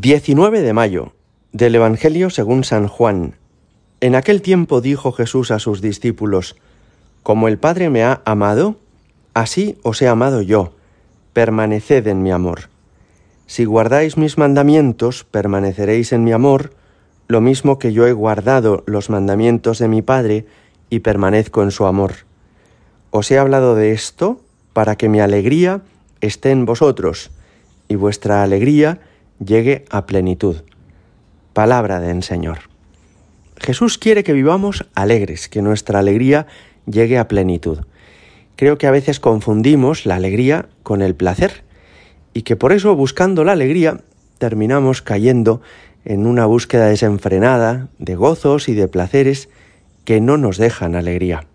19 de mayo del Evangelio según San Juan. En aquel tiempo dijo Jesús a sus discípulos, Como el Padre me ha amado, así os he amado yo, permaneced en mi amor. Si guardáis mis mandamientos, permaneceréis en mi amor, lo mismo que yo he guardado los mandamientos de mi Padre y permanezco en su amor. Os he hablado de esto para que mi alegría esté en vosotros y vuestra alegría llegue a plenitud. Palabra del Señor. Jesús quiere que vivamos alegres, que nuestra alegría llegue a plenitud. Creo que a veces confundimos la alegría con el placer y que por eso buscando la alegría terminamos cayendo en una búsqueda desenfrenada de gozos y de placeres que no nos dejan alegría.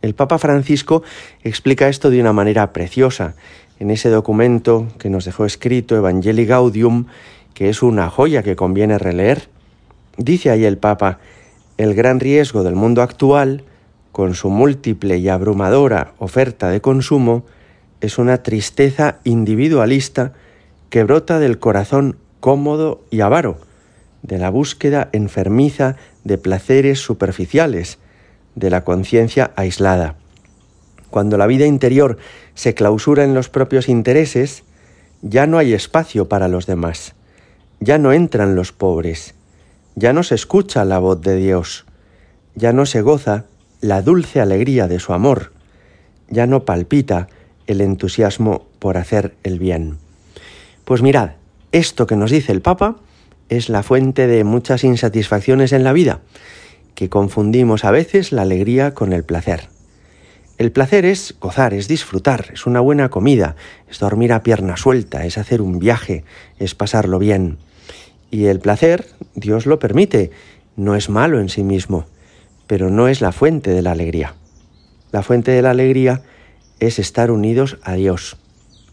El Papa Francisco explica esto de una manera preciosa en ese documento que nos dejó escrito Evangelii Gaudium, que es una joya que conviene releer. Dice ahí el Papa, el gran riesgo del mundo actual, con su múltiple y abrumadora oferta de consumo, es una tristeza individualista que brota del corazón cómodo y avaro, de la búsqueda enfermiza de placeres superficiales, de la conciencia aislada. Cuando la vida interior se clausura en los propios intereses, ya no hay espacio para los demás, ya no entran los pobres, ya no se escucha la voz de Dios, ya no se goza la dulce alegría de su amor, ya no palpita el entusiasmo por hacer el bien. Pues mirad, esto que nos dice el Papa es la fuente de muchas insatisfacciones en la vida, que confundimos a veces la alegría con el placer. El placer es gozar, es disfrutar, es una buena comida, es dormir a pierna suelta, es hacer un viaje, es pasarlo bien. Y el placer, Dios lo permite, no es malo en sí mismo, pero no es la fuente de la alegría. La fuente de la alegría es estar unidos a Dios,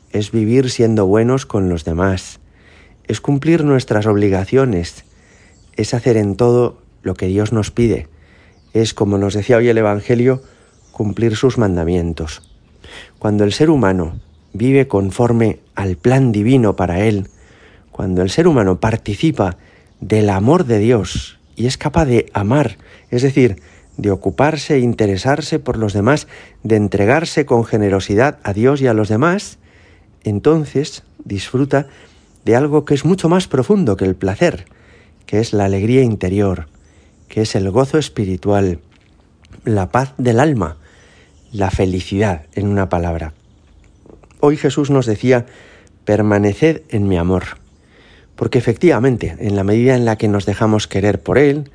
es vivir siendo buenos con los demás, es cumplir nuestras obligaciones, es hacer en todo lo que Dios nos pide, es, como nos decía hoy el Evangelio, cumplir sus mandamientos. Cuando el ser humano vive conforme al plan divino para él, cuando el ser humano participa del amor de Dios y es capaz de amar, es decir, de ocuparse e interesarse por los demás, de entregarse con generosidad a Dios y a los demás, entonces disfruta de algo que es mucho más profundo que el placer, que es la alegría interior, que es el gozo espiritual, la paz del alma, la felicidad en una palabra. Hoy Jesús nos decía, permaneced en mi amor, porque efectivamente, en la medida en la que nos dejamos querer por Él,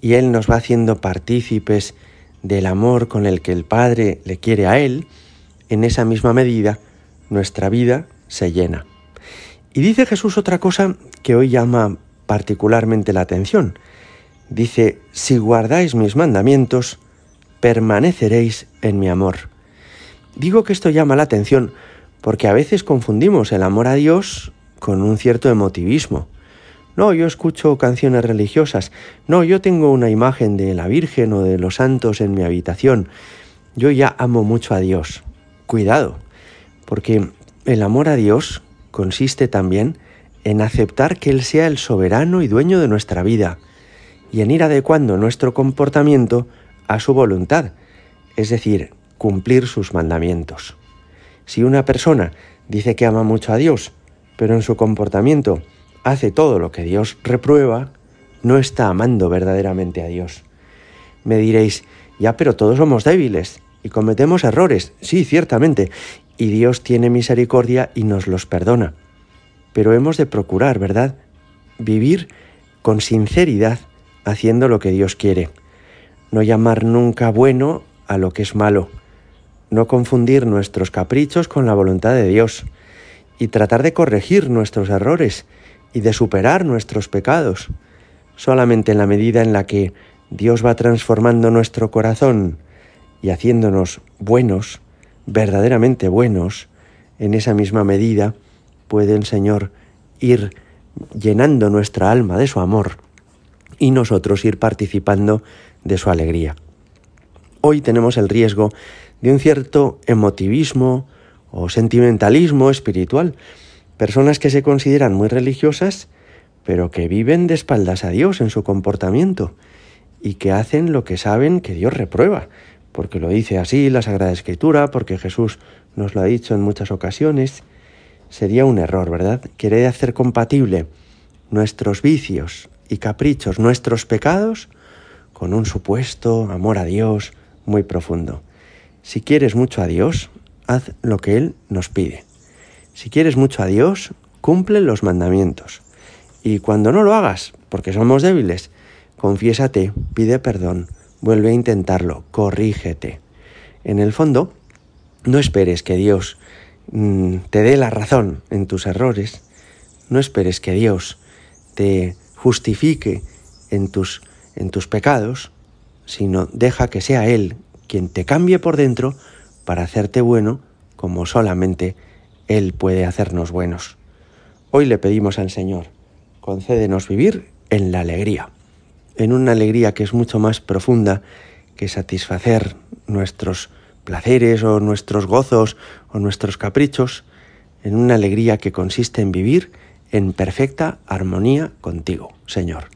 y Él nos va haciendo partícipes del amor con el que el Padre le quiere a Él, en esa misma medida nuestra vida se llena. Y dice Jesús otra cosa que hoy llama particularmente la atención. Dice, si guardáis mis mandamientos, permaneceréis en mi amor. Digo que esto llama la atención porque a veces confundimos el amor a Dios con un cierto emotivismo. No, yo escucho canciones religiosas. No, yo tengo una imagen de la Virgen o de los santos en mi habitación. Yo ya amo mucho a Dios. Cuidado, porque el amor a Dios consiste también en aceptar que Él sea el soberano y dueño de nuestra vida y en ir adecuando nuestro comportamiento a su voluntad, es decir, cumplir sus mandamientos. Si una persona dice que ama mucho a Dios, pero en su comportamiento hace todo lo que Dios reprueba, no está amando verdaderamente a Dios. Me diréis, ya, pero todos somos débiles y cometemos errores, sí, ciertamente, y Dios tiene misericordia y nos los perdona. Pero hemos de procurar, ¿verdad? Vivir con sinceridad haciendo lo que Dios quiere no llamar nunca bueno a lo que es malo, no confundir nuestros caprichos con la voluntad de Dios y tratar de corregir nuestros errores y de superar nuestros pecados. Solamente en la medida en la que Dios va transformando nuestro corazón y haciéndonos buenos, verdaderamente buenos, en esa misma medida puede el Señor ir llenando nuestra alma de su amor y nosotros ir participando de su alegría. Hoy tenemos el riesgo de un cierto emotivismo o sentimentalismo espiritual. Personas que se consideran muy religiosas, pero que viven de espaldas a Dios en su comportamiento y que hacen lo que saben que Dios reprueba, porque lo dice así la Sagrada Escritura, porque Jesús nos lo ha dicho en muchas ocasiones, sería un error, ¿verdad? Quiere hacer compatible nuestros vicios y caprichos, nuestros pecados, con un supuesto amor a Dios muy profundo. Si quieres mucho a Dios, haz lo que Él nos pide. Si quieres mucho a Dios, cumple los mandamientos. Y cuando no lo hagas, porque somos débiles, confiésate, pide perdón, vuelve a intentarlo, corrígete. En el fondo, no esperes que Dios mm, te dé la razón en tus errores, no esperes que Dios te justifique en tus, en tus pecados, sino deja que sea Él quien te cambie por dentro para hacerte bueno como solamente Él puede hacernos buenos. Hoy le pedimos al Señor, concédenos vivir en la alegría, en una alegría que es mucho más profunda que satisfacer nuestros placeres o nuestros gozos o nuestros caprichos, en una alegría que consiste en vivir en perfecta armonía contigo, Señor.